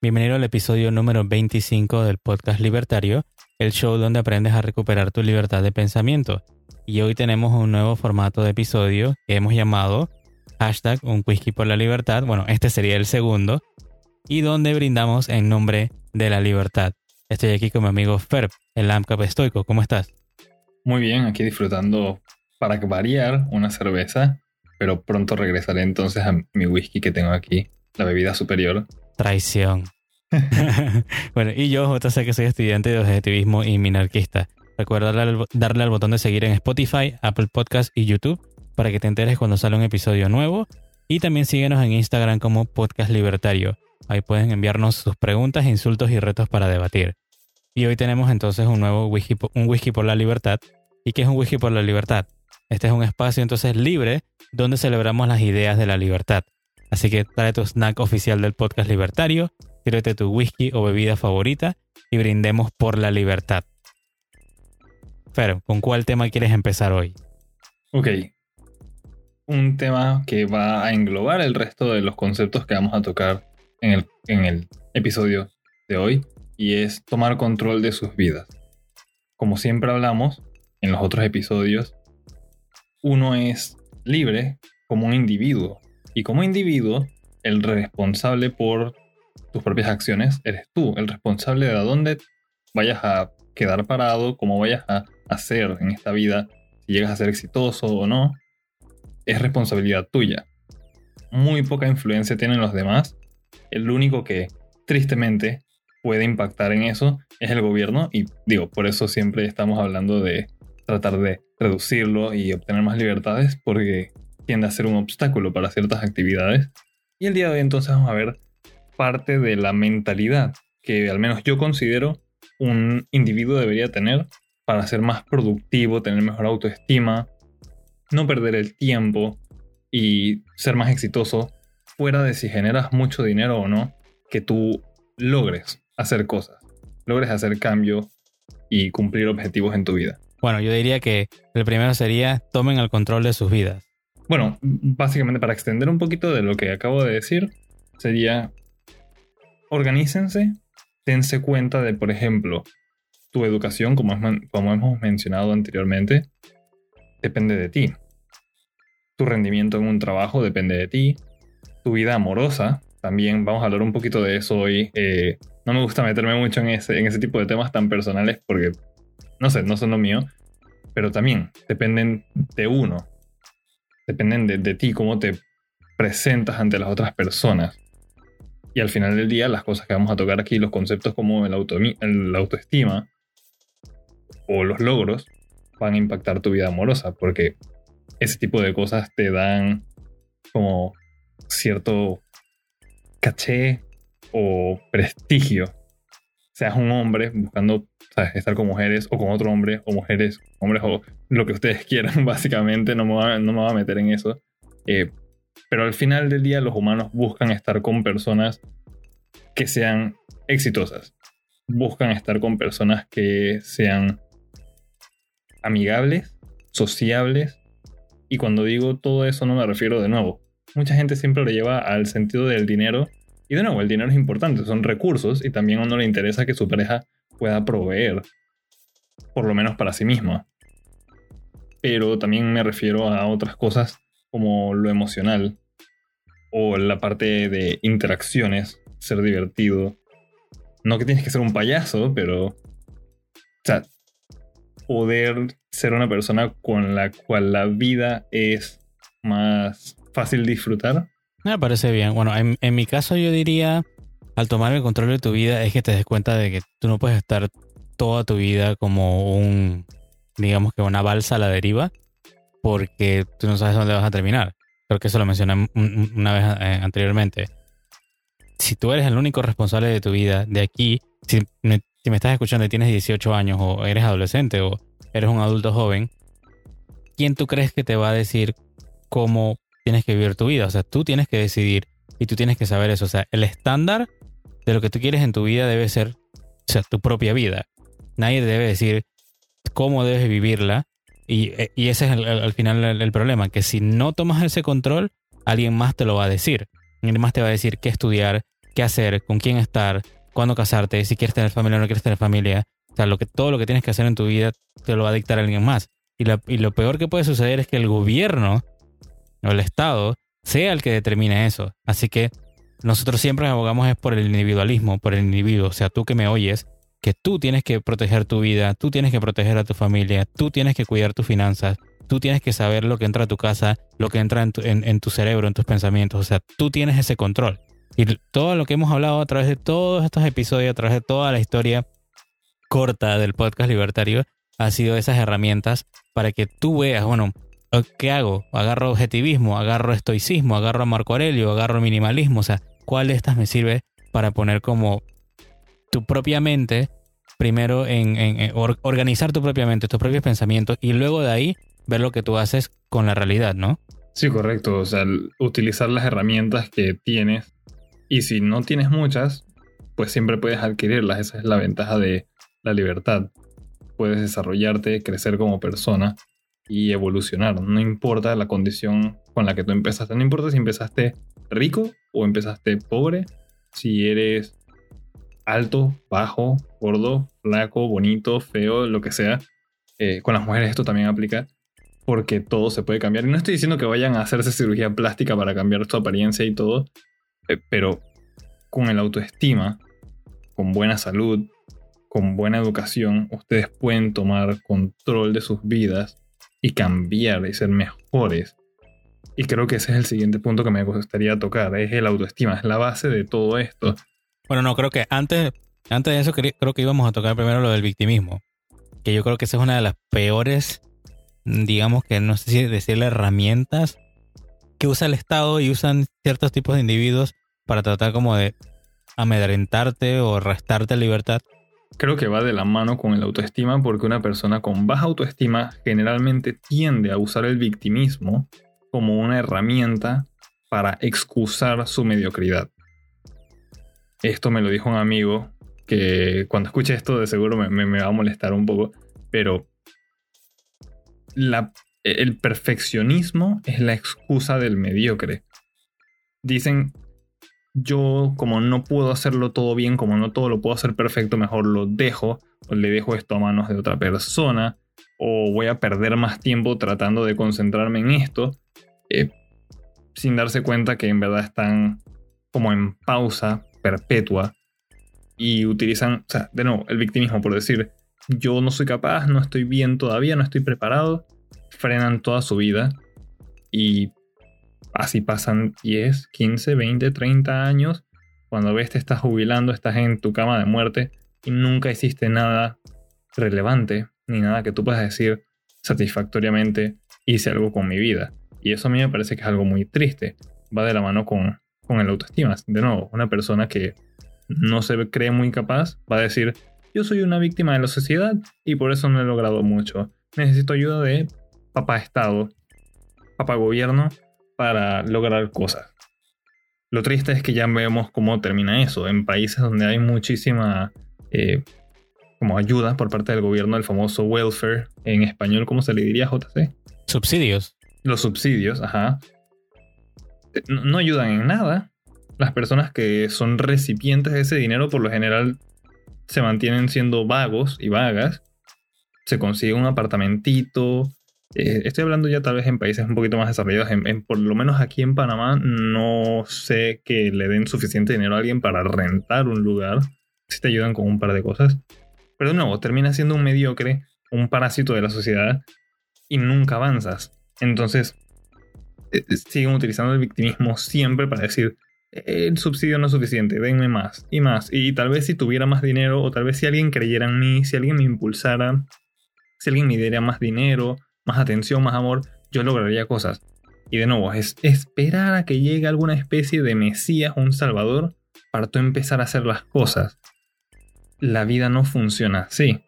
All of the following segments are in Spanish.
Bienvenido al episodio número 25 del podcast Libertario, el show donde aprendes a recuperar tu libertad de pensamiento. Y hoy tenemos un nuevo formato de episodio que hemos llamado hashtag un whisky por la libertad. Bueno, este sería el segundo. Y donde brindamos en nombre de la libertad. Estoy aquí con mi amigo Ferb, el AMCAP estoico. ¿Cómo estás? Muy bien, aquí disfrutando para variar una cerveza, pero pronto regresaré entonces a mi whisky que tengo aquí, la bebida superior. Traición. bueno, y yo, sé que soy estudiante de objetivismo y minarquista. Recuerda darle, al botón de seguir en Spotify, Apple Podcast y YouTube para que te enteres cuando sale un episodio nuevo. Y también síguenos en Instagram como Podcast Libertario. Ahí pueden enviarnos sus preguntas, insultos y retos para debatir. Y hoy tenemos entonces un nuevo whisky, un whisky por la libertad. ¿Y qué es un whisky por la libertad? Este es un espacio entonces libre donde celebramos las ideas de la libertad. Así que trae tu snack oficial del podcast libertario, sírvete tu whisky o bebida favorita y brindemos por la libertad. Pero, ¿con cuál tema quieres empezar hoy? Ok. Un tema que va a englobar el resto de los conceptos que vamos a tocar en el, en el episodio de hoy y es tomar control de sus vidas. Como siempre hablamos en los otros episodios, uno es libre como un individuo. Y como individuo, el responsable por tus propias acciones eres tú, el responsable de a dónde vayas a quedar parado, cómo vayas a hacer en esta vida, si llegas a ser exitoso o no, es responsabilidad tuya. Muy poca influencia tienen los demás. El único que tristemente puede impactar en eso es el gobierno y digo, por eso siempre estamos hablando de tratar de reducirlo y obtener más libertades porque tiende a ser un obstáculo para ciertas actividades. Y el día de hoy entonces vamos a ver parte de la mentalidad que al menos yo considero un individuo debería tener para ser más productivo, tener mejor autoestima, no perder el tiempo y ser más exitoso fuera de si generas mucho dinero o no, que tú logres hacer cosas, logres hacer cambio y cumplir objetivos en tu vida. Bueno, yo diría que el primero sería tomen el control de sus vidas. Bueno, básicamente para extender un poquito de lo que acabo de decir, sería organícense, dense cuenta de, por ejemplo, tu educación, como, como hemos mencionado anteriormente, depende de ti. Tu rendimiento en un trabajo depende de ti. Tu vida amorosa, también vamos a hablar un poquito de eso hoy. Eh, no me gusta meterme mucho en ese, en ese tipo de temas tan personales porque no sé, no son lo mío, pero también dependen de uno, dependen de, ti, cómo te presentas ante las otras personas. Y al final del día, las cosas que vamos a tocar aquí, los conceptos como el, auto, el autoestima o los logros, van a impactar tu vida amorosa, porque ese tipo de cosas te dan como cierto caché o prestigio seas un hombre buscando estar con mujeres o con otro hombre o mujeres, hombres o lo que ustedes quieran, básicamente, no me voy no me a meter en eso. Eh, pero al final del día los humanos buscan estar con personas que sean exitosas. Buscan estar con personas que sean amigables, sociables. Y cuando digo todo eso no me refiero de nuevo. Mucha gente siempre lo lleva al sentido del dinero y de nuevo, el dinero es importante, son recursos y también a uno le interesa que su pareja pueda proveer, por lo menos para sí misma. Pero también me refiero a otras cosas como lo emocional o la parte de interacciones, ser divertido. No que tienes que ser un payaso, pero... O sea, poder ser una persona con la cual la vida es más fácil disfrutar me parece bien. Bueno, en, mi caso yo diría, al tomar el control de tu vida, es que te des cuenta de que tú no puedes estar toda tu vida como un, digamos que una balsa a la deriva, porque tú no sabes dónde vas a terminar. Creo que eso lo mencioné una vez eh, anteriormente. Si tú eres el único responsable de tu vida de aquí, si si me estás escuchando y tienes 18 años o eres adolescente o eres un adulto joven, ¿quién tú crees que te va a decir cómo tienes que vivir tu vida. O sea, tú tienes que decidir y tú tienes que saber eso. O sea, el estándar de lo que tú quieres en tu vida debe ser o sea, tu propia vida. Nadie debe decir cómo debes vivirla. Y, ese es al final el, problema, que si no tomas ese control, alguien más te lo va a decir. Nadie más te va a decir qué estudiar, qué hacer, con quién estar, cuándo casarte, si quieres tener familia o no quieres tener familia. O sea, lo que, todo lo que tienes que hacer en tu vida te lo va a dictar alguien más. Y, y lo peor que puede suceder es que el gobierno o el Estado sea el que determine eso. Así que nosotros siempre abogamos es por el individualismo, por el individuo. O sea, tú que me oyes, que tú tienes que proteger tu vida, tú tienes que proteger a tu familia, tú tienes que cuidar tus finanzas, tú tienes que saber lo que entra a tu casa, lo que entra en tu, en, tu cerebro, en tus pensamientos. O sea, tú tienes ese control. Y todo lo que hemos hablado a través de todos estos episodios, a través de toda la historia corta del podcast libertario, ha sido esas herramientas para que tú veas, bueno, ¿qué hago? ¿Agarro objetivismo? ¿Agarro estoicismo? ¿Agarro Marco Aurelio? ¿Agarro minimalismo? O sea, ¿cuál de estas me sirve para poner como tu propia mente, primero en, organizar tu propia mente, tus propios pensamientos y luego de ahí ver lo que tú haces con la realidad, ¿no? Sí, correcto. O sea, utilizar las herramientas que tienes y si no tienes muchas, pues siempre puedes adquirirlas. Esa es la ventaja de la libertad. Puedes desarrollarte, crecer como persona y evolucionar. No importa la condición con la que tú empezaste. No importa si empezaste rico o empezaste pobre. Si eres alto, bajo, gordo, flaco, bonito, feo, lo que sea. Eh, con las mujeres esto también aplica porque todo se puede cambiar. Y no estoy diciendo que vayan a hacerse cirugía plástica para cambiar su apariencia y todo, eh, pero con el autoestima, con buena salud, con buena educación, ustedes pueden tomar control de sus vidas y cambiar y ser mejores. Y creo que ese es el siguiente punto que me gustaría tocar, es el autoestima, es la base de todo esto. Bueno, no, creo que antes, antes de eso creo que íbamos a tocar primero lo del victimismo, que yo creo que esa es una de las peores digamos que no sé si decirle herramientas que usa el Estado y usan ciertos tipos de individuos para tratar como de amedrentarte o restarte libertad. Creo que va de la mano con el autoestima porque una persona con baja autoestima generalmente tiende a usar el victimismo como una herramienta para excusar su mediocridad. Esto me lo dijo un amigo que cuando escuche esto de seguro me, me va a molestar un poco, pero el perfeccionismo es la excusa del mediocre. Dicen, yo como no puedo hacerlo todo bien, como no todo lo puedo hacer perfecto, mejor lo dejo, o le dejo esto a manos de otra persona, o voy a perder más tiempo tratando de concentrarme en esto, eh, sin darse cuenta que en verdad están como en pausa perpetua y utilizan, o sea, de nuevo, el victimismo por decir, yo no soy capaz, no estoy bien todavía, no estoy preparado, frenan toda su vida y así pasan 10, 15, 20, 30 años. Cuando ves te estás jubilando, estás en tu cama de muerte y nunca hiciste nada relevante ni nada que tú puedas decir satisfactoriamente hice algo con mi vida. Y eso a mí me parece que es algo muy triste. Va de la mano con, con el autoestima. De nuevo, una persona que no se cree muy capaz va a decir, yo soy una víctima de la sociedad y por eso no he logrado mucho. Necesito ayuda de papá Estado, papá gobierno para lograr cosas. Lo triste es que ya vemos cómo termina eso. En países donde hay muchísima eh, como ayuda por parte del gobierno, el famoso welfare, en español, ¿cómo se le diría JC? Subsidios. Los subsidios, ajá. no ayudan en nada. Las personas que son recipientes de ese dinero por lo general se mantienen siendo vagos y vagas. Se consigue un apartamentito. Eh, estoy hablando ya tal vez en países un poquito más desarrollados. En, por lo menos aquí en Panamá no sé que le den suficiente dinero a alguien para rentar un lugar. Si te ayudan con un par de cosas. Pero de nuevo, termina siendo un mediocre, un parásito de la sociedad y nunca avanzas. Entonces, eh, siguen utilizando el victimismo siempre para decir, el subsidio no es suficiente, denme más y más. Y tal vez si tuviera más dinero, o tal vez si alguien creyera en mí, si alguien me impulsara, si alguien me diera más dinero, más atención, más amor, yo lograría cosas. Y de nuevo, es esperar a que llegue alguna especie de Mesías un Salvador para tú empezar a hacer las cosas. La vida no funciona así.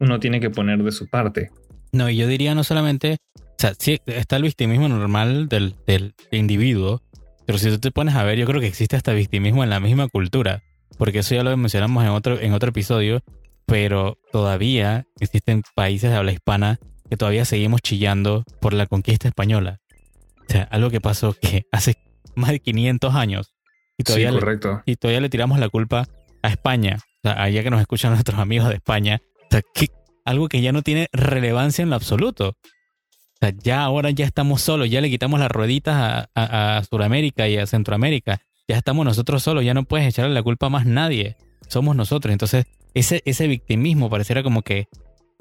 Uno tiene que poner de su parte. No, y yo diría no solamente, o sea, sí está el victimismo normal del, del individuo, pero si tú te pones a ver, yo creo que existe hasta victimismo en la misma cultura. Porque eso ya lo mencionamos en otro, en otro episodio. Pero todavía existen países de habla hispana que todavía seguimos chillando por la conquista española. O sea, algo que pasó que hace más de 500 años. Y todavía, sí, le, correcto. y todavía le tiramos la culpa a España. O sea, allá que nos escuchan nuestros amigos de España. O sea, que, algo que ya no tiene relevancia en lo absoluto. O sea, ya ahora ya estamos solos, ya le quitamos las rueditas a, a, a Sudamérica y a Centroamérica. Ya estamos nosotros solos, ya no puedes echarle la culpa a más nadie. Somos nosotros. Entonces, ese, ese victimismo pareciera como que,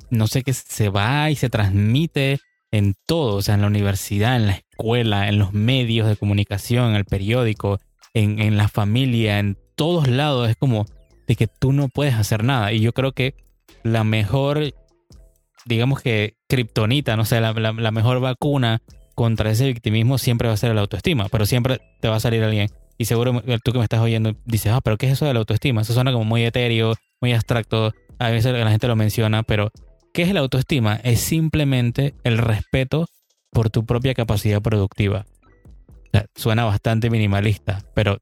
no sé, que se va y se transmite en todo, o sea, en la universidad, en la escuela, en los medios de comunicación, en el periódico, en, en la familia, en todos lados. Es como de que tú no puedes hacer nada. Y yo creo que la mejor, digamos que, kriptonita, no sé, la mejor vacuna contra ese victimismo siempre va a ser la autoestima, pero siempre te va a salir alguien. Y seguro tú que me estás oyendo dices, ah, pero ¿qué es eso de la autoestima? Eso suena como muy etéreo, muy abstracto. A veces la gente lo menciona, pero ¿qué es la autoestima? Es simplemente el respeto por tu propia capacidad productiva. Suena bastante minimalista, pero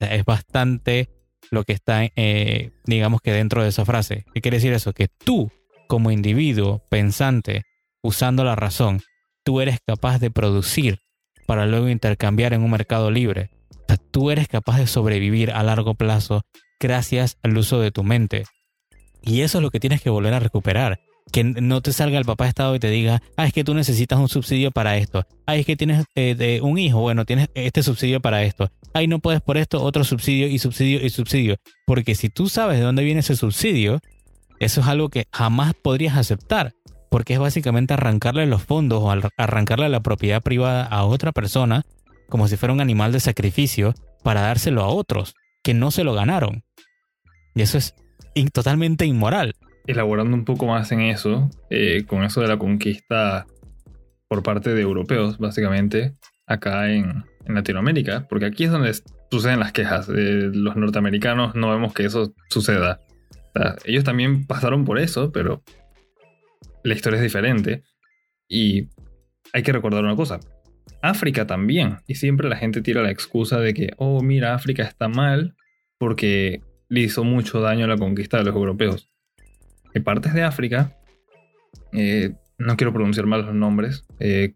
es bastante lo que está, eh, digamos que dentro de esa frase. ¿Qué quiere decir eso? Que tú, como individuo pensante, usando la razón, tú eres capaz de producir para luego intercambiar en un mercado libre. O sea, tú eres capaz de sobrevivir a largo plazo gracias al uso de tu mente. Y eso es lo que tienes que volver a recuperar. Que no te salga el papá de Estado y te diga, ah, es que tú necesitas un subsidio para esto. Ah, es que tienes eh, de un hijo, bueno, tienes este subsidio para esto. Ay, no puedes por esto, otro subsidio y subsidio y subsidio. Porque si tú sabes de dónde viene ese subsidio, eso es algo que jamás podrías aceptar. Porque es básicamente arrancarle los fondos o arrancarle la propiedad privada a otra persona como si fuera un animal de sacrificio para dárselo a otros que no se lo ganaron. Y eso es totalmente inmoral. Elaborando un poco más en eso, eh, con eso de la conquista por parte de europeos, básicamente, acá en, en Latinoamérica, porque aquí es donde suceden las quejas. Eh, los norteamericanos no vemos que eso suceda. Ellos también pasaron por eso, pero la historia es diferente. Y hay que recordar una cosa. África también. Y siempre la gente tira la excusa de que, oh, mira, África está mal porque le hizo mucho daño a la conquista de los europeos. En partes de África, eh, no quiero pronunciar mal los nombres, eh,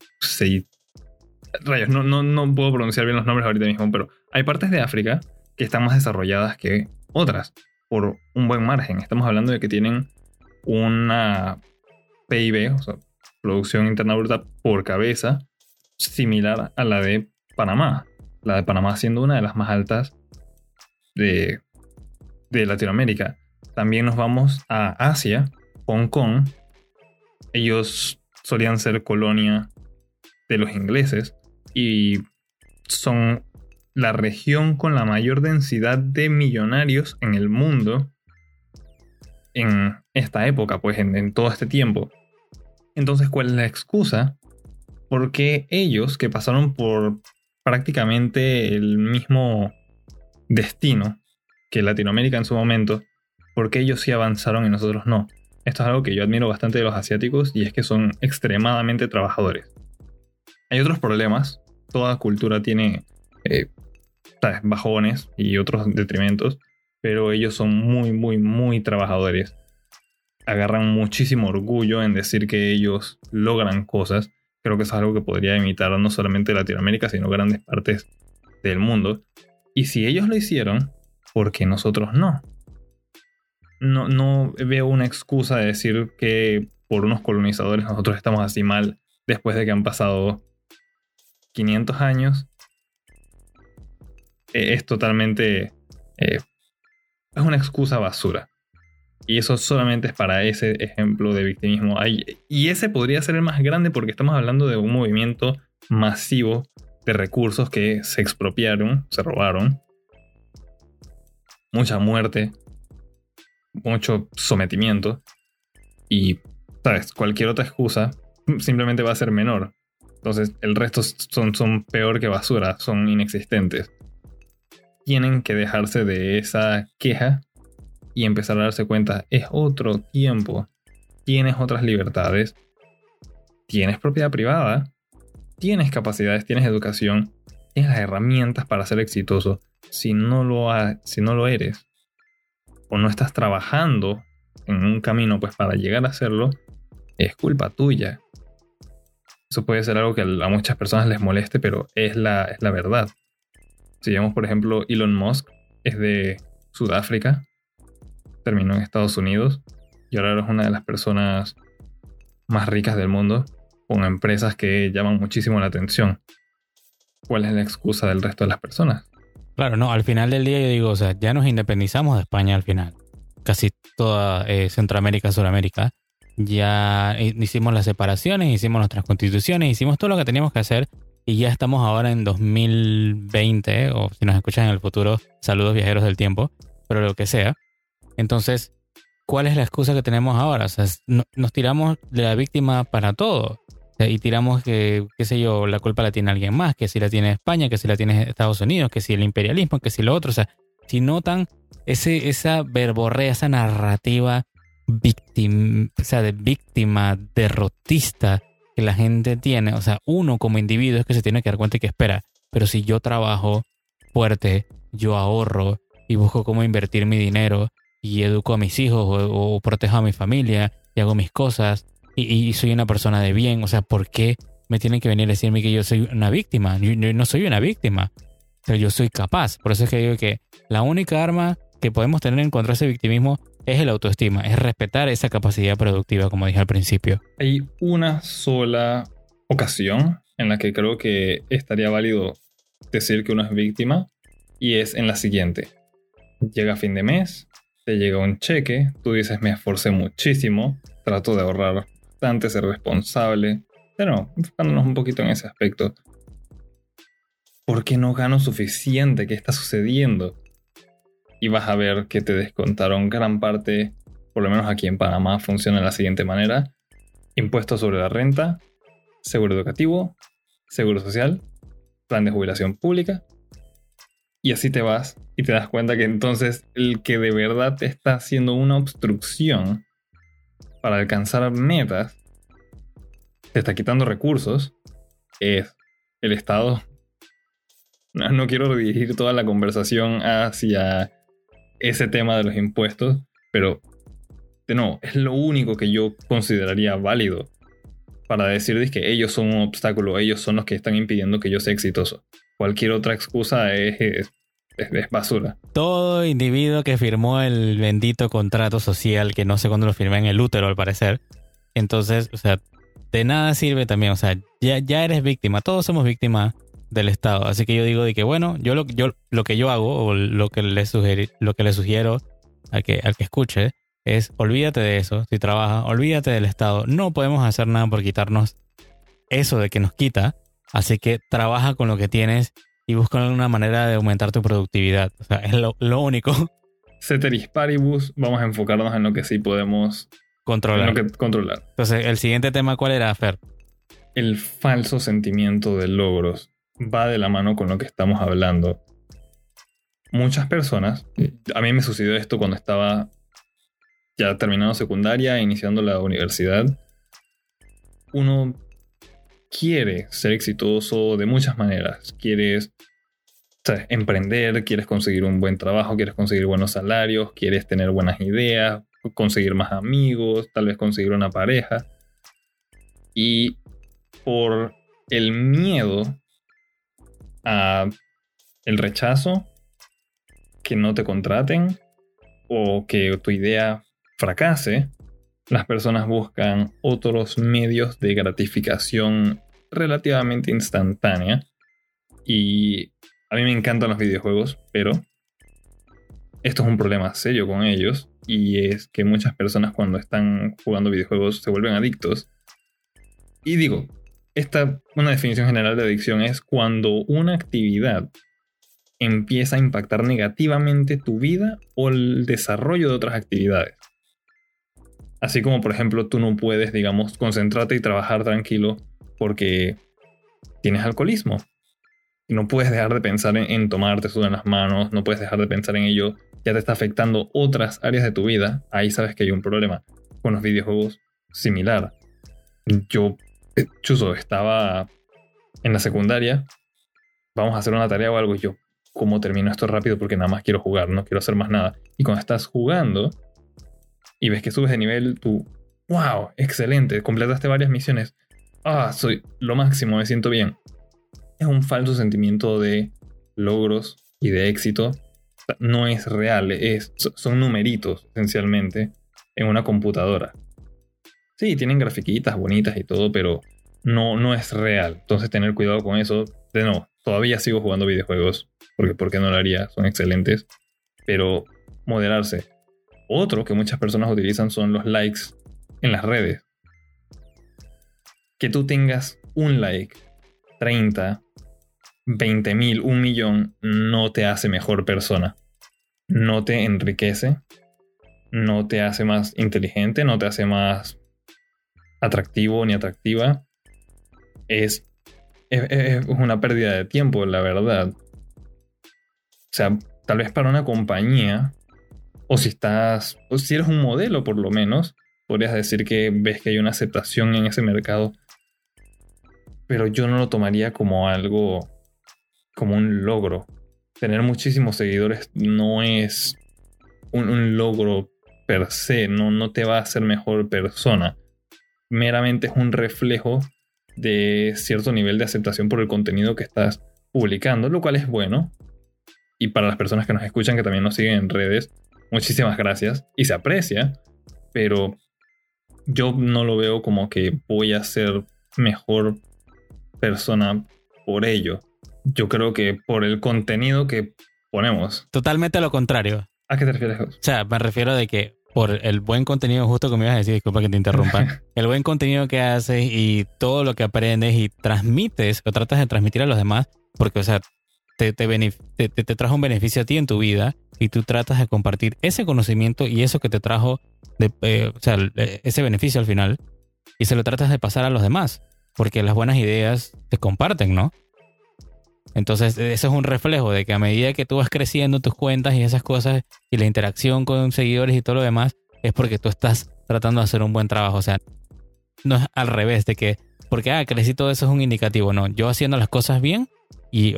rayos, no, no, no puedo pronunciar bien los nombres ahorita mismo, pero hay partes de África que están más desarrolladas que otras, por un buen margen. Estamos hablando de que tienen una PIB, o sea, Producción Interna Bruta por cabeza, similar a la de Panamá. La de Panamá siendo una de las más altas de, de Latinoamérica. También nos vamos a Asia, Hong Kong. Ellos solían ser colonia de los ingleses y son la región con la mayor densidad de millonarios en el mundo en esta época, pues en, en, todo este tiempo. Entonces, ¿cuál es la excusa? Porque ellos que pasaron por prácticamente el mismo destino que Latinoamérica en su momento, porque ellos sí avanzaron y nosotros no. Esto es algo que yo admiro bastante de los asiáticos y es que son extremadamente trabajadores. Hay otros problemas. Toda cultura tiene eh, bajones y otros detrimentos, pero ellos son muy, muy, muy trabajadores. Agarran muchísimo orgullo en decir que ellos logran cosas. Creo que eso es algo que podría imitar no solamente Latinoamérica, sino grandes partes del mundo. Y si ellos lo hicieron, ¿por qué nosotros no? No, no veo una excusa de decir que por unos colonizadores nosotros estamos así mal después de que han pasado 500 años. Eh, es totalmente... Eh, es una excusa basura. Y eso solamente es para ese ejemplo de victimismo. y ese podría ser el más grande porque estamos hablando de un movimiento masivo de recursos que se expropiaron, se robaron. Mucha muerte, mucho sometimiento. Y, ¿sabes? Cualquier otra excusa simplemente va a ser menor. Entonces, el resto son, son peor que basura, son inexistentes. Tienen que dejarse de esa queja y empezar a darse cuenta, es otro tiempo, tienes otras libertades, tienes propiedad privada, tienes capacidades, tienes educación, tienes las herramientas para ser exitoso. Si no lo, ha, si no lo eres o no estás trabajando en un camino pues para llegar a hacerlo, es culpa tuya. Eso puede ser algo que a muchas personas les moleste, pero es la, es la verdad. Si vemos, por ejemplo, Elon Musk es de Sudáfrica, terminó en Estados Unidos y ahora es una de las personas más ricas del mundo, con empresas que llaman muchísimo la atención. ¿Cuál es la excusa del resto de las personas? Claro, no, al final del día yo digo, o sea, ya nos independizamos de España al final. Casi toda eh, Centroamérica, Sudamérica. Ya hicimos las separaciones, hicimos nuestras constituciones, hicimos todo lo que teníamos que hacer y ya estamos ahora en 2020, o si nos escuchan en el futuro, saludos viajeros del tiempo, pero lo que sea. Entonces, ¿cuál es la excusa que tenemos ahora? O sea, nos tiramos de la víctima para todo. Y tiramos que, qué sé yo, la culpa la tiene alguien más, que si la tiene España, que si la tiene Estados Unidos, que si el imperialismo, que si lo otro. O sea, si notan ese, esa verborrea, esa narrativa víctima, o sea, de víctima, derrotista que la gente tiene, o sea, uno como individuo es que se tiene que dar cuenta y que espera, pero si yo trabajo fuerte, yo ahorro y busco cómo invertir mi dinero y educo a mis hijos o, protejo a mi familia y hago mis cosas y, soy una persona de bien. O sea, ¿por qué me tienen que venir a decirme que yo soy una víctima? No soy una víctima, pero yo soy capaz. Por eso es que digo que la única arma que podemos tener en contra de ese victimismo es el autoestima, es respetar esa capacidad productiva, como dije al principio. Hay una sola ocasión en la que creo que estaría válido decir que uno es víctima y es en la siguiente. Llega fin de mes, te llega un cheque, tú dices me esforcé muchísimo, trato de ahorrar bastante, ser responsable, pero enfocándonos un poquito en ese aspecto. ¿Por qué no gano suficiente? ¿Qué está sucediendo? Y vas a ver que te descontaron gran parte, por lo menos aquí en Panamá funciona de la siguiente manera. Impuestos sobre la renta, seguro educativo, seguro social, plan de jubilación pública y así te vas y te das cuenta que entonces el que de verdad te está haciendo una obstrucción para alcanzar metas, te está quitando recursos, es el Estado. No, quiero dirigir toda la conversación hacia ese tema de los impuestos, pero de nuevo, es lo único que yo consideraría válido para decir que ellos son un obstáculo, ellos son los que están impidiendo que yo sea exitoso. Cualquier otra excusa es, basura. Todo individuo que firmó el bendito contrato social, que no sé cuándo lo firmé en el útero al parecer, entonces, o sea, de nada sirve también, o sea, ya, ya eres víctima, todos somos víctimas del Estado. Así que yo digo de que, bueno, yo lo, yo, lo que yo hago, o lo que le, lo que le sugiero al que, al que escuche, es olvídate de eso, si trabaja, olvídate del Estado. No podemos hacer nada por quitarnos eso de que nos quita. Así que trabaja con lo que tienes y busca una manera de aumentar tu productividad. O sea, es lo, único. Ceteris paribus, vamos a enfocarnos en lo que sí podemos controlar. controlar. Entonces, el siguiente tema, ¿cuál era, Fer? El falso sentimiento de logros va de la mano con lo que estamos hablando. Muchas personas, a mí me sucedió esto cuando estaba ya terminando secundaria, iniciando la universidad. Uno quiere ser exitoso de muchas maneras. Quieres emprender, quieres conseguir un buen trabajo, quieres conseguir buenos salarios, quieres tener buenas ideas, conseguir más amigos, tal vez conseguir una pareja. Y por el miedo a el rechazo, que no te contraten o que tu idea fracase, las personas buscan otros medios de gratificación relativamente instantánea. Y a mí me encantan los videojuegos, pero esto es un problema serio con ellos. Y es que muchas personas cuando están jugando videojuegos se vuelven adictos. Y digo, esta, una definición general de adicción es cuando una actividad empieza a impactar negativamente tu vida o el desarrollo de otras actividades. Así como, por ejemplo, tú no puedes, digamos, concentrarte y trabajar tranquilo porque tienes alcoholismo. Y no puedes dejar de pensar en, tomarte eso en las manos, no puedes dejar de pensar en ello, ya te está afectando otras áreas de tu vida, ahí sabes que hay un problema. Con los videojuegos, similar. Yo, eh, chuso, estaba en la secundaria, vamos a hacer una tarea o algo, y yo, ¿cómo termino esto rápido? Porque nada más quiero jugar, no quiero hacer más nada. Y cuando estás jugando, y ves que subes de nivel, tú, wow, excelente, completaste varias misiones. Ah, soy lo máximo, me siento bien. Es un falso sentimiento de logros y de éxito no es real, es, son numeritos esencialmente en una computadora. Sí, tienen grafiquitas bonitas y todo, pero no, no es real. Entonces tener cuidado con eso. De no, todavía sigo jugando videojuegos, porque ¿por qué no lo haría? Son excelentes. Pero moderarse. Otro que muchas personas utilizan son los likes en las redes. Que tú tengas un like, 30, 20 mil, un millón, no te hace mejor persona. No te enriquece, no te hace más inteligente, no te hace más atractivo ni atractiva. Es, es, una pérdida de tiempo, la verdad. O sea, tal vez para una compañía, o si estás, o si eres un modelo por lo menos, podrías decir que ves que hay una aceptación en ese mercado. Pero yo no lo tomaría como algo, como un logro. Tener muchísimos seguidores no es un, logro per se, no, no te va a hacer mejor persona. Meramente es un reflejo de cierto nivel de aceptación por el contenido que estás publicando, lo cual es bueno. Y para las personas que nos escuchan, que también nos siguen en redes, muchísimas gracias y se aprecia, pero yo no lo veo como que voy a ser mejor persona por ello. Yo creo que por el contenido que ponemos. Totalmente lo contrario. ¿A qué te refieres? O sea, me refiero de que por el buen contenido, justo como ibas a decir, disculpa que te interrumpa, el buen contenido que haces y todo lo que aprendes y transmites o tratas de transmitir a los demás, porque, o sea, te, te, trajo un beneficio a ti en tu vida y tú tratas de compartir ese conocimiento y eso que te trajo, eh, o sea, ese beneficio al final, y se lo tratas de pasar a los demás, porque las buenas ideas te comparten, ¿no? Entonces, eso es un reflejo de que a medida que tú vas creciendo tus cuentas y esas cosas y la interacción con seguidores y todo lo demás, es porque tú estás tratando de hacer un buen trabajo. O sea, no es al revés de que, porque, ah, crecí todo eso es un indicativo. No, yo haciendo las cosas bien y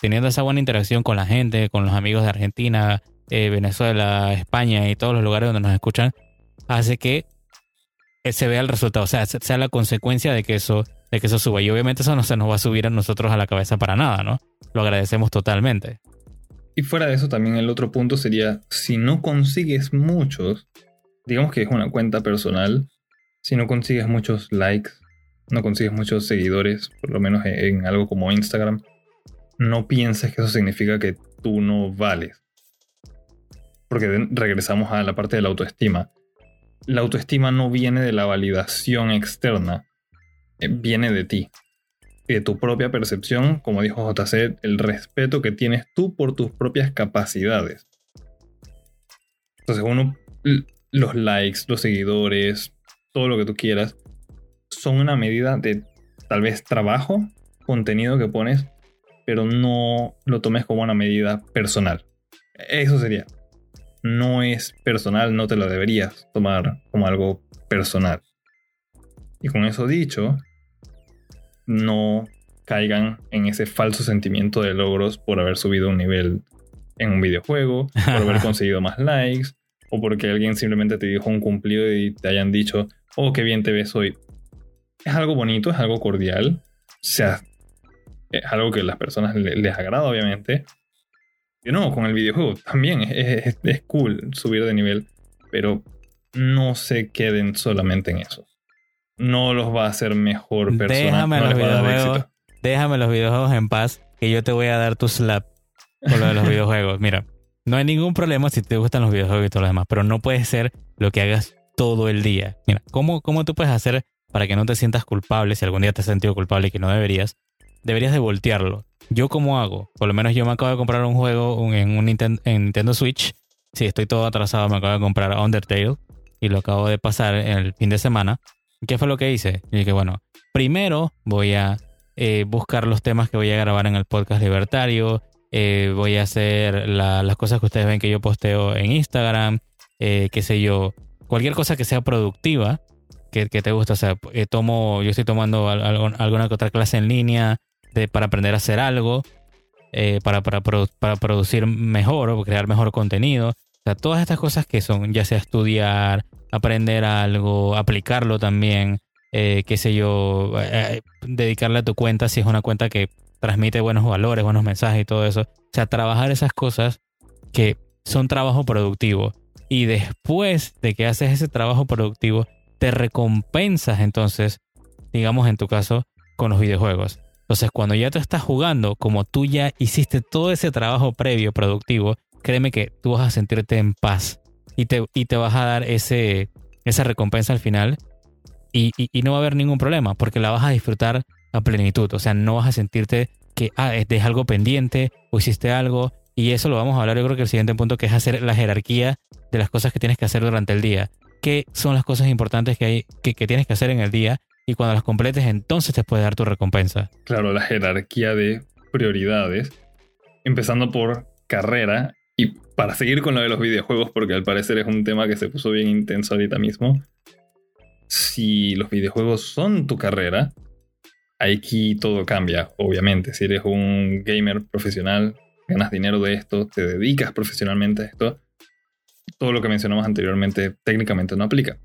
teniendo esa buena interacción con la gente, con los amigos de Argentina, eh, Venezuela, España y todos los lugares donde nos escuchan, hace que se vea el resultado, o sea, sea la consecuencia de que eso de que eso suba. Y obviamente eso no se nos va a subir a nosotros a la cabeza para nada, ¿no? Lo agradecemos totalmente. Y fuera de eso también el otro punto sería, si no consigues muchos, digamos que es una cuenta personal, si no consigues muchos likes, no consigues muchos seguidores, por lo menos en, algo como Instagram, no pienses que eso significa que tú no vales. Porque regresamos a la parte de la autoestima. La autoestima no viene de la validación externa, eh, viene de ti. de tu propia percepción, como dijo JC, el respeto que tienes tú por tus propias capacidades. Entonces, uno, los likes, los seguidores, todo lo que tú quieras, son una medida de tal vez trabajo, contenido que pones, pero no lo tomes como una medida personal. Eso sería. No es personal, no te lo deberías tomar como algo personal. Y con eso dicho, no caigan en ese falso sentimiento de logros por haber subido un nivel en un videojuego, por haber conseguido más likes, o porque alguien simplemente te dijo un cumplido y te hayan dicho, oh, qué bien te ves hoy. Es algo bonito, es algo cordial, o sea, es algo que a las personas les, agrada, obviamente. Y no, con el videojuego también es, es cool subir de nivel, pero no se queden solamente en eso no los va a hacer mejor persona. Déjame, los, videojuegos, déjame los videojuegos en paz, que yo te voy a dar tu slap por lo de los videojuegos. Mira, no hay ningún problema si te gustan los videojuegos y todo lo demás, pero no puede ser lo que hagas todo el día. Mira, ¿cómo, cómo tú puedes hacer para que no te sientas culpable si algún día te has sentido culpable y que no deberías? Deberías de voltearlo. ¿Yo cómo hago? Por lo menos yo me acabo de comprar un juego en, un Nintendo, en Nintendo Switch. Si estoy todo atrasado, me acabo de comprar Undertale y lo acabo de pasar el fin de semana. ¿Qué fue lo que hice? Y dije, bueno, primero voy a eh, buscar los temas que voy a grabar en el podcast libertario. Eh, voy a hacer las cosas que ustedes ven que yo posteo en Instagram. Eh, qué sé yo. Cualquier cosa que sea productiva, que, te guste. O sea, tomo, yo estoy tomando alguna otra clase en línea para aprender a hacer algo. para, para, para producir mejor o crear mejor contenido. O sea, todas estas cosas que son, ya sea estudiar, aprender algo, aplicarlo también, eh, qué sé yo, eh, dedicarle a tu cuenta si es una cuenta que transmite buenos valores, buenos mensajes y todo eso. O sea, trabajar esas cosas que son trabajo productivo. Y después de que haces ese trabajo productivo, te recompensas entonces, digamos en tu caso, con los videojuegos. Entonces, cuando ya te estás jugando, como tú ya hiciste todo ese trabajo previo productivo, créeme que tú vas a sentirte en paz y te, y te vas a dar ese, esa recompensa al final y, no va a haber ningún problema porque la vas a disfrutar a plenitud. O sea, no vas a sentirte que ah, es algo pendiente o hiciste algo. Y eso lo vamos a hablar yo creo que el siguiente punto que es hacer la jerarquía de las cosas que tienes que hacer durante el día. ¿Qué son las cosas importantes que, hay, que, que tienes que hacer en el día? Y cuando las completes, entonces te puede dar tu recompensa. Claro, la jerarquía de prioridades. Empezando por carrera y para seguir con lo de los videojuegos, porque al parecer es un tema que se puso bien intenso ahorita mismo, si los videojuegos son tu carrera, aquí todo cambia, obviamente. Si eres un gamer profesional, ganas dinero de esto, te dedicas profesionalmente a esto, todo lo que mencionamos anteriormente técnicamente no aplica.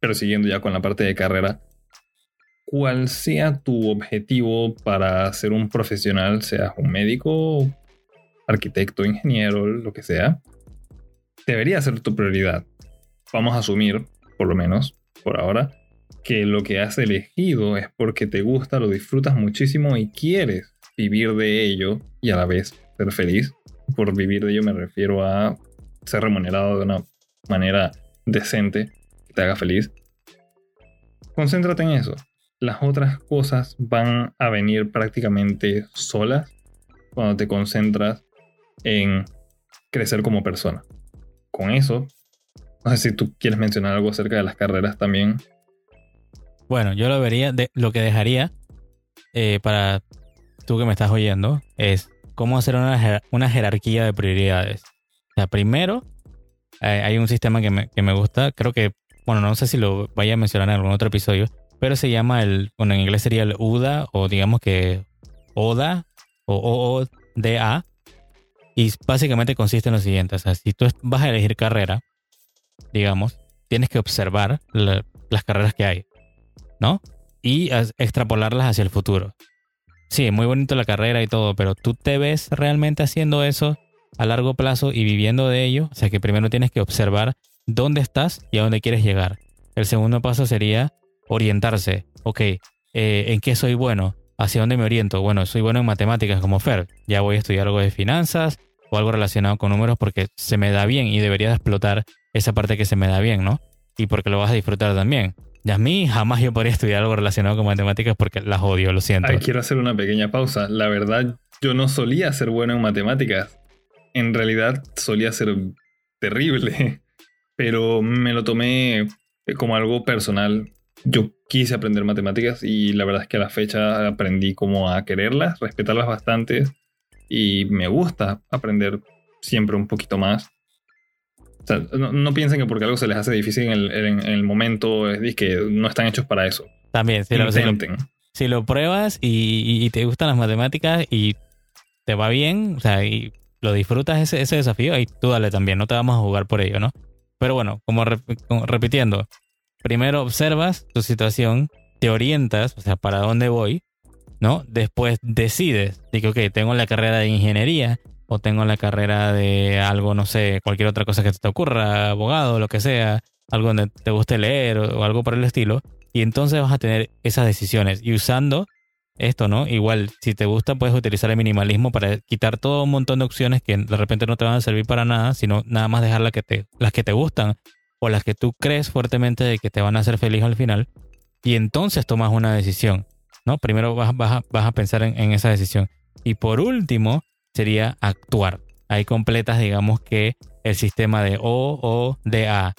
Pero siguiendo ya con la parte de carrera, cual sea tu objetivo para ser un profesional, seas un médico, arquitecto, ingeniero, lo que sea, debería ser tu prioridad. Vamos a asumir, por lo menos, por ahora, que lo que has elegido es porque te gusta, lo disfrutas muchísimo y quieres vivir de ello y a la vez ser feliz. Por vivir de ello me refiero a ser remunerado de una manera decente que te haga feliz. Concéntrate en eso. Las otras cosas van a venir prácticamente solas cuando te concentras en crecer como persona. Con eso, no sé si tú quieres mencionar algo acerca de las carreras también. Bueno, yo lo vería, de, lo que dejaría eh, para tú que me estás oyendo es cómo hacer una, una jerarquía de prioridades. O sea, primero, hay un sistema que me, que me gusta, creo que, bueno, no sé si lo vaya a mencionar en algún otro episodio, pero se llama el, bueno, en inglés sería el UDA o digamos que ODA o OODA, y básicamente consiste en lo siguiente, o sea, si tú vas a elegir carrera, digamos, tienes que observar las carreras que hay, ¿no? Y extrapolarlas hacia el futuro. Sí, muy bonito la carrera y todo, pero tú te ves realmente haciendo eso a largo plazo y viviendo de ello. O sea que primero tienes que observar dónde estás y a dónde quieres llegar. El segundo paso sería orientarse. Ok, eh, ¿en qué soy bueno? ¿Hacia dónde me oriento? Bueno, soy bueno en matemáticas como Fer. Ya voy a estudiar algo de finanzas, o algo relacionado con números porque se me da bien y debería de explotar esa parte que se me da bien, ¿no? Y porque lo vas a disfrutar también. Y a mí jamás yo podría estudiar algo relacionado con matemáticas porque las odio, lo siento. quiero hacer una pequeña pausa. La verdad, yo no solía ser bueno en matemáticas. En realidad solía ser terrible, pero me lo tomé como algo personal. Yo quise aprender matemáticas y la verdad es que a la fecha aprendí como a quererlas, respetarlas bastante y me gusta aprender siempre un poquito más. O sea, no, piensen que porque algo se les hace difícil en el, en, el momento es que no están hechos para eso. También, si, lo, si lo, pruebas y, te gustan las matemáticas y te va bien, o sea, y lo disfrutas ese, ese desafío, ahí tú dale también, no te vamos a jugar por ello, ¿no? Pero bueno, como, como repitiendo, primero observas tu situación, te orientas, o sea, para dónde voy, ¿no? Después decides, de que, ok, tengo la carrera de ingeniería o tengo la carrera de algo, no sé, cualquier otra cosa que te ocurra, abogado, lo que sea, algo donde te guste leer o, algo por el estilo. Y entonces vas a tener esas decisiones. Y usando esto, ¿no? Igual, si te gusta, puedes utilizar el minimalismo para quitar todo un montón de opciones que de repente no te van a servir para nada, sino nada más dejar las que te, las que te gustan o las que tú crees fuertemente de que te van a hacer feliz al final. Y entonces tomas una decisión. ¿no? Primero vas, a, pensar en, esa decisión. Y por último, sería actuar. Ahí completas, digamos que el sistema de O, O, D, A.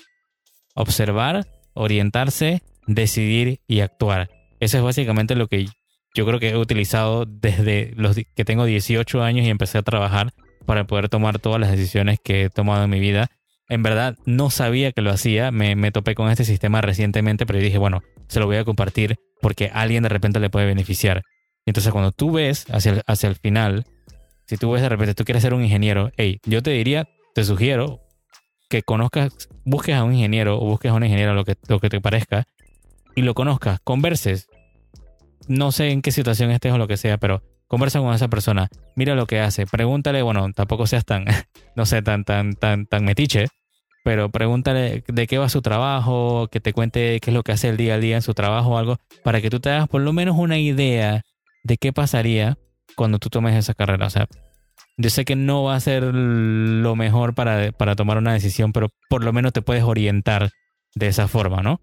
Observar, orientarse, decidir y actuar. Eso es básicamente lo que yo creo que he utilizado desde los que tengo 18 años y empecé a trabajar para poder tomar todas las decisiones que he tomado en mi vida. En verdad no sabía que lo hacía, me, me topé con este sistema recientemente, pero dije, bueno, se lo voy a compartir porque alguien de repente le puede beneficiar. entonces cuando tú ves hacia el, hacia el final, si tú ves de repente, tú quieres ser un ingeniero, hey, yo te diría, te sugiero que conozcas, busques a un ingeniero o busques a un ingeniero lo que, lo que te parezca y lo conozcas, converses. No sé en qué situación estés o lo que sea, pero conversa con esa persona, mira lo que hace, pregúntale, bueno, tampoco seas tan, no sé, tan, tan, tan, tan metiche, pero pregúntale de qué va su trabajo, que te cuente qué es lo que hace el día a día en su trabajo o algo, para que tú te hagas por lo menos una idea de qué pasaría cuando tú tomes esa carrera. O sea, yo sé que no va a ser lo mejor para, para tomar una decisión, pero por lo menos te puedes orientar de esa forma, ¿no?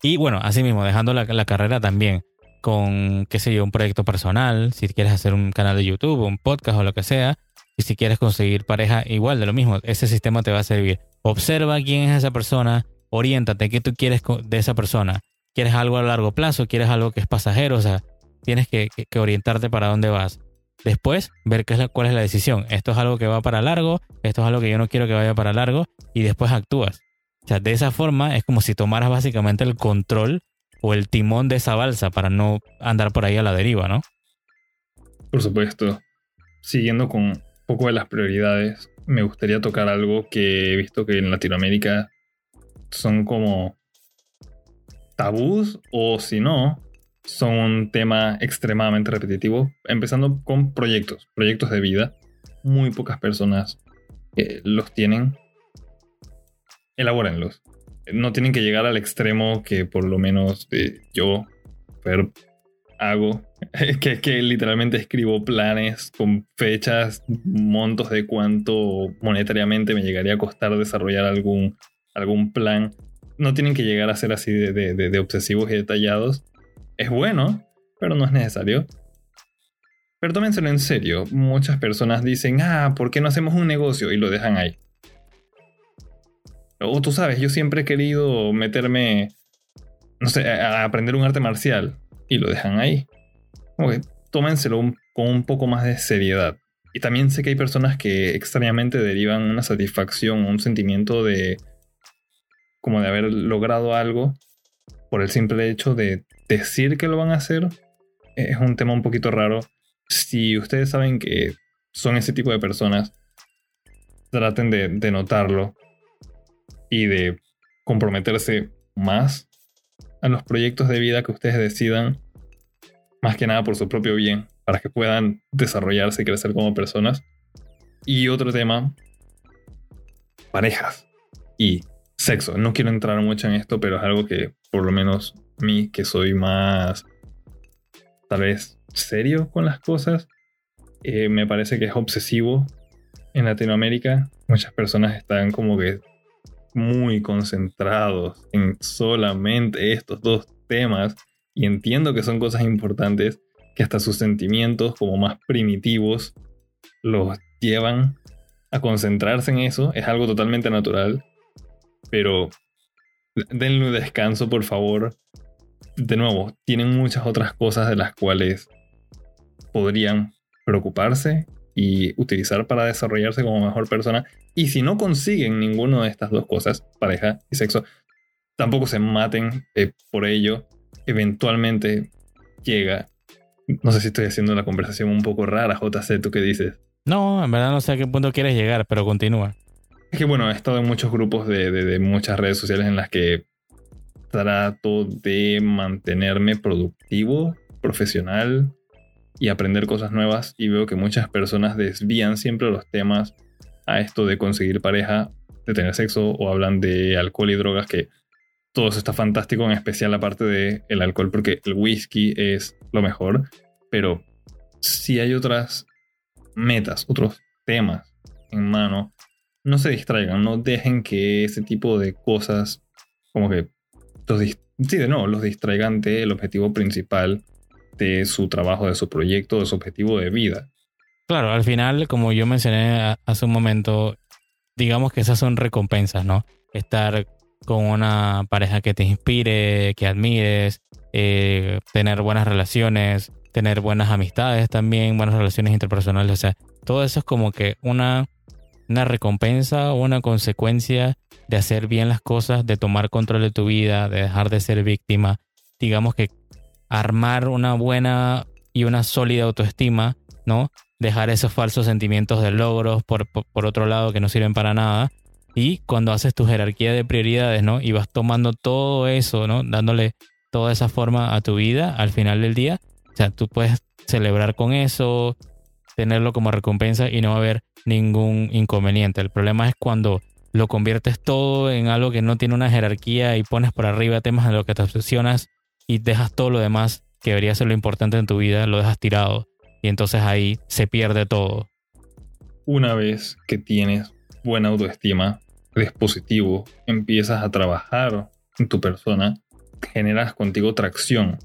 Y bueno, así mismo, dejando la, la carrera también con, qué sé yo, un proyecto personal, si quieres hacer un canal de YouTube, un podcast o lo que sea, y si quieres conseguir pareja, igual de lo mismo, ese sistema te va a servir. Observa quién es esa persona, oriéntate, qué tú quieres de esa persona. ¿Quieres algo a largo plazo? ¿Quieres algo que es pasajero? O sea, tienes que, orientarte para dónde vas. Después, ver qué es la, cuál es la decisión. Esto es algo que va para largo, esto es algo que yo no quiero que vaya para largo, y después actúas. O sea, de esa forma es como si tomaras básicamente el control o el timón de esa balsa para no andar por ahí a la deriva, ¿no? Por supuesto. Siguiendo con un poco de las prioridades, me gustaría tocar algo que he visto que en Latinoamérica son como tabús o si no, son un tema extremadamente repetitivo, empezando con proyectos, proyectos de vida. Muy pocas personas eh, los tienen. Elabórenlos no tienen que llegar al extremo que por lo menos eh, yo hago, que, que literalmente escribo planes con fechas, montos de cuánto monetariamente me llegaría a costar desarrollar algún, algún plan. No tienen que llegar a ser así de, de obsesivos y detallados. Es bueno, pero no es necesario. Pero tómenselo en serio. Muchas personas dicen, ah, ¿por qué no hacemos un negocio? Y lo dejan ahí. O tú sabes, yo siempre he querido meterme, no sé, a aprender un arte marcial y lo dejan ahí. Como que tómenselo con un poco más de seriedad. Y también sé que hay personas que extrañamente derivan una satisfacción, un sentimiento de como de haber logrado algo por el simple hecho de decir que lo van a hacer. Es un tema un poquito raro. Si ustedes saben que son ese tipo de personas, traten de, de notarlo y de comprometerse más a los proyectos de vida que ustedes decidan, más que nada por su propio bien, para que puedan desarrollarse y crecer como personas. Y otro tema, parejas y sexo. No quiero entrar mucho en esto, pero es algo que por lo menos mí, que soy más, tal vez, serio con las cosas, eh, me parece que es obsesivo en Latinoamérica. Muchas personas están como que muy concentrados en solamente estos dos temas y entiendo que son cosas importantes que hasta sus sentimientos como más primitivos los llevan a concentrarse en eso, es algo totalmente natural, pero denle un descanso por favor. De nuevo, tienen muchas otras cosas de las cuales podrían preocuparse y utilizar para desarrollarse como mejor persona. Y si no consiguen ninguna de estas dos cosas, pareja y sexo, tampoco se maten eh, por ello. Eventualmente llega. No sé si estoy haciendo la conversación un poco rara, JC, ¿tú qué dices? No, en verdad no sé a qué punto quieres llegar, pero continúa. Es que bueno, he estado en muchos grupos de, de muchas redes sociales en las que trato de mantenerme productivo, profesional, y aprender cosas nuevas y veo que muchas personas desvían siempre los temas a esto de conseguir pareja, de tener sexo o hablan de alcohol y drogas que todo eso está fantástico, en especial la parte del el alcohol porque el whisky es lo mejor, pero si hay otras metas, otros temas en mano, no se distraigan, no dejen que ese tipo de cosas como que los, sí, de nuevo, los distraigan del objetivo principal de su trabajo, de su proyecto, de su objetivo de vida. Claro, al final, como yo mencioné hace un momento, digamos que esas son recompensas, ¿no? Estar con una pareja que te inspire, que admires, eh, tener buenas relaciones, tener buenas amistades también, buenas relaciones interpersonales, o sea, todo eso es como que una, una recompensa o una consecuencia de hacer bien las cosas, de tomar control de tu vida, de dejar de ser víctima. Digamos que armar una buena y una sólida autoestima, ¿no? Dejar esos falsos sentimientos de logros por, por, otro lado que no sirven para nada. Y cuando haces tu jerarquía de prioridades, ¿no? Y vas tomando todo eso, ¿no? Dándole toda esa forma a tu vida al final del día. O sea, tú puedes celebrar con eso, tenerlo como recompensa y no va a haber ningún inconveniente. El problema es cuando lo conviertes todo en algo que no tiene una jerarquía y pones por arriba temas en los que te obsesionas y dejas todo lo demás que debería ser lo importante en tu vida, lo dejas tirado y entonces ahí se pierde todo. Una vez que tienes buena autoestima, eres positivo, empiezas a trabajar en tu persona, generas contigo tracción.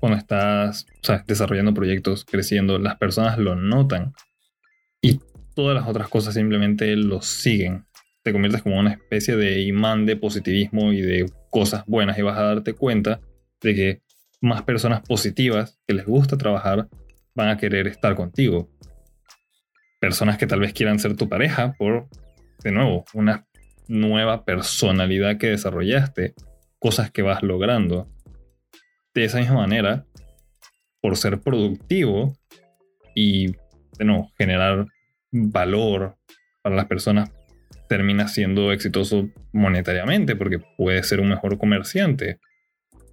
Cuando estás desarrollando proyectos, creciendo, las personas lo notan y todas las otras cosas simplemente lo siguen. Te conviertes como una especie de imán de positivismo y de cosas buenas y vas a darte cuenta de que más personas positivas que les gusta trabajar van a querer estar contigo. Personas que tal vez quieran ser tu pareja por, de nuevo, una nueva personalidad que desarrollaste, cosas que vas logrando. De esa misma manera, por ser productivo y, nuevo, generar valor para las personas, termina siendo exitoso monetariamente porque puedes ser un mejor comerciante.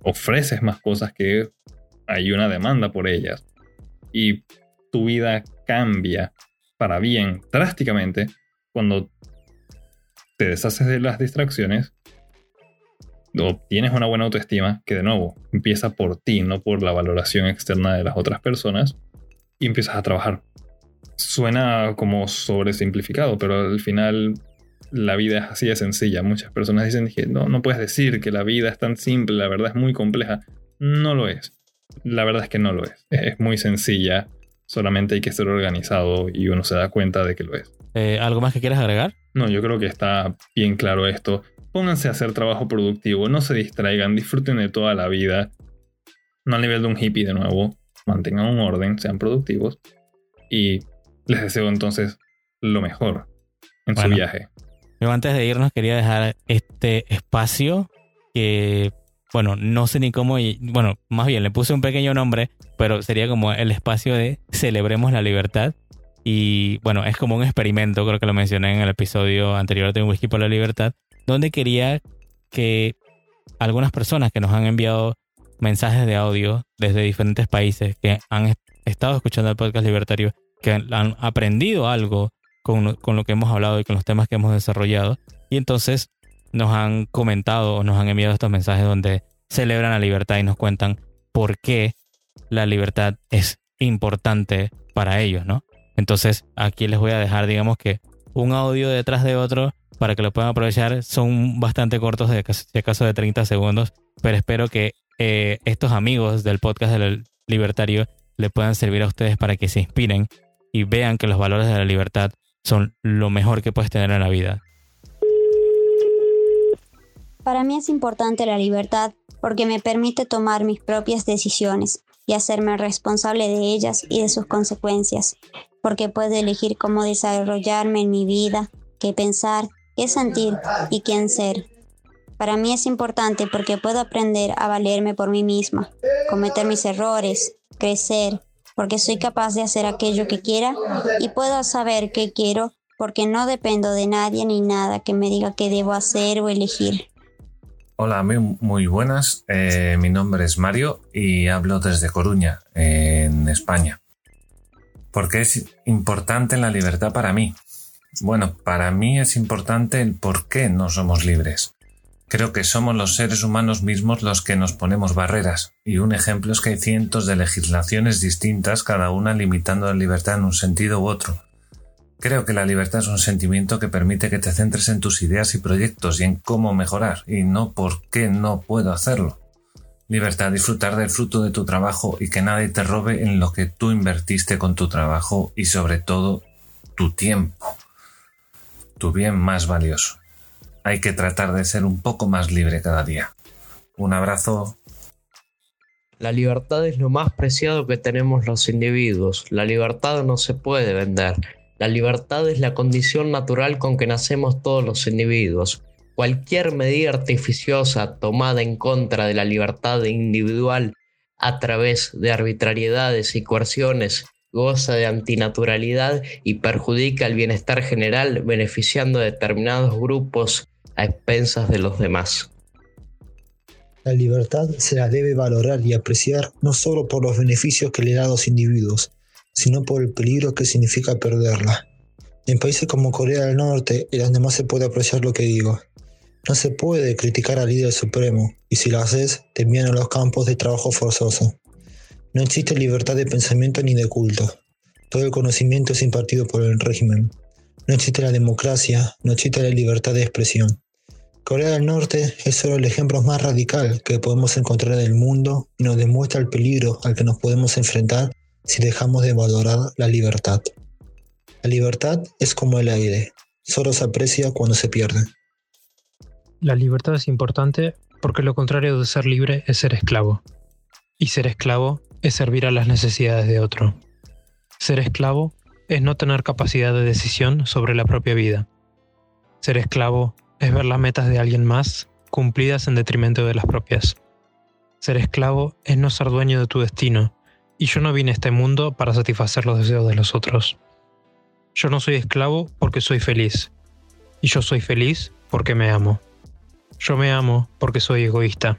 Ofreces más cosas que hay una demanda por ellas y tu vida cambia para bien drásticamente cuando te deshaces de las distracciones, obtienes una buena autoestima que de nuevo empieza por ti, no por la valoración externa de las otras personas, y empiezas a trabajar. Suena como sobresimplificado, pero al final la vida es así de sencilla. Muchas personas dicen que no, no puedes decir que la vida es tan simple, la verdad es muy compleja. No lo es la verdad es que no lo es. Es muy sencilla, solamente hay que ser organizado y uno se da cuenta de que lo es. Eh, ¿Algo más que quieras agregar? No, yo creo que está bien claro esto. Pónganse a hacer trabajo productivo, no se distraigan, disfruten de toda la vida. No a nivel de un hippie de nuevo, mantengan un orden, sean productivos y les deseo entonces lo mejor en su viaje. Yo antes de irnos quería dejar este espacio que bueno, no sé ni cómo, bueno, más bien le puse un pequeño nombre, pero sería como el espacio de celebremos la libertad. Y bueno, es como un experimento, creo que lo mencioné en el episodio anterior de Whisky por la Libertad, donde quería que algunas personas que nos han enviado mensajes de audio desde diferentes países, que han estado escuchando el podcast libertario, que han aprendido algo con, con lo que hemos hablado y con los temas que hemos desarrollado. Y entonces nos han comentado o nos han enviado estos mensajes donde celebran la libertad y nos cuentan por qué la libertad es importante para ellos, ¿no? Entonces aquí les voy a dejar, digamos que un audio detrás de otro para que lo puedan aprovechar. Son bastante cortos, de acaso de 30 segundos, pero espero que eh, estos amigos del podcast del libertario le puedan servir a ustedes para que se inspiren y vean que los valores de la libertad son lo mejor que puedes tener en la vida. Para mí es importante la libertad porque me permite tomar mis propias decisiones y hacerme responsable de ellas y de sus consecuencias, porque puedo elegir cómo desarrollarme en mi vida, qué pensar, qué sentir y quién ser. Para mí es importante porque puedo aprender a valerme por mí misma, cometer mis errores, crecer, porque soy capaz de hacer aquello que quiera y puedo saber qué quiero porque no dependo de nadie ni nada que me diga qué debo hacer o elegir. Hola, muy, buenas. Eh, mi nombre es Mario y hablo desde Coruña, en España. ¿Por qué es importante la libertad para mí? Bueno, para mí es importante el por qué no somos libres. Creo que somos los seres humanos mismos los que nos ponemos barreras, y un ejemplo es que hay cientos de legislaciones distintas, cada una limitando la libertad en un sentido u otro. Creo que la libertad es un sentimiento que permite que te centres en tus ideas y proyectos y en cómo mejorar, y no por qué no puedo hacerlo. Libertad, disfrutar del fruto de tu trabajo y que nadie te robe en lo que tú invertiste con tu trabajo y sobre todo tu tiempo, tu bien más valioso. Hay que tratar de ser un poco más libre cada día. Un abrazo. La libertad es lo más preciado que tenemos los individuos. La libertad no se puede vender la libertad es la condición natural con que nacemos todos los individuos. Cualquier medida artificiosa tomada en contra de la libertad individual a través de arbitrariedades y coerciones goza de antinaturalidad y perjudica el bienestar general beneficiando a determinados grupos a expensas de los demás. La libertad se la debe valorar y apreciar no solo por los beneficios que le da a los individuos, sino por el peligro que significa perderla. En países como Corea del Norte y donde más se puede apreciar lo que digo. No se puede criticar al líder supremo, y si lo haces, te envían a los campos de trabajo forzoso. No existe libertad de pensamiento ni de culto. Todo el conocimiento es impartido por el régimen. No existe la democracia, no existe la libertad de expresión. Corea del Norte es solo el ejemplo más radical que podemos encontrar en el mundo y nos demuestra el peligro al que nos podemos enfrentar si dejamos de valorar la libertad. La libertad es como el aire, solo se aprecia cuando se pierde. La libertad es importante porque lo contrario de ser libre es ser esclavo. Y ser esclavo es servir a las necesidades de otro. Ser esclavo es no tener capacidad de decisión sobre la propia vida. Ser esclavo es ver las metas de alguien más cumplidas en detrimento de las propias. Ser esclavo es no ser dueño de tu destino, y yo no vine a este mundo para satisfacer los deseos de los otros. Yo no soy esclavo porque soy feliz, y yo soy feliz porque me amo. Yo me amo porque soy egoísta,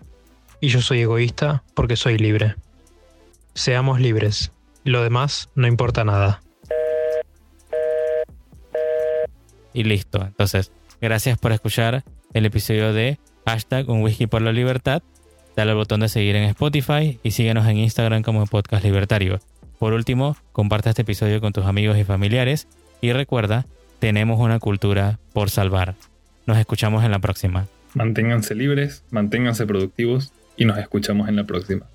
y yo soy egoísta porque soy libre. Seamos libres, lo demás no importa nada. Y listo, entonces Gracias por escuchar el episodio de hashtag Un Whisky por la Libertad. Dale al botón de seguir en Spotify y síguenos en Instagram como Podcast Libertario. Por último, comparte este episodio con tus amigos y familiares y recuerda, tenemos una cultura por salvar. Nos escuchamos en la próxima. Manténganse libres, manténganse productivos y nos escuchamos en la próxima.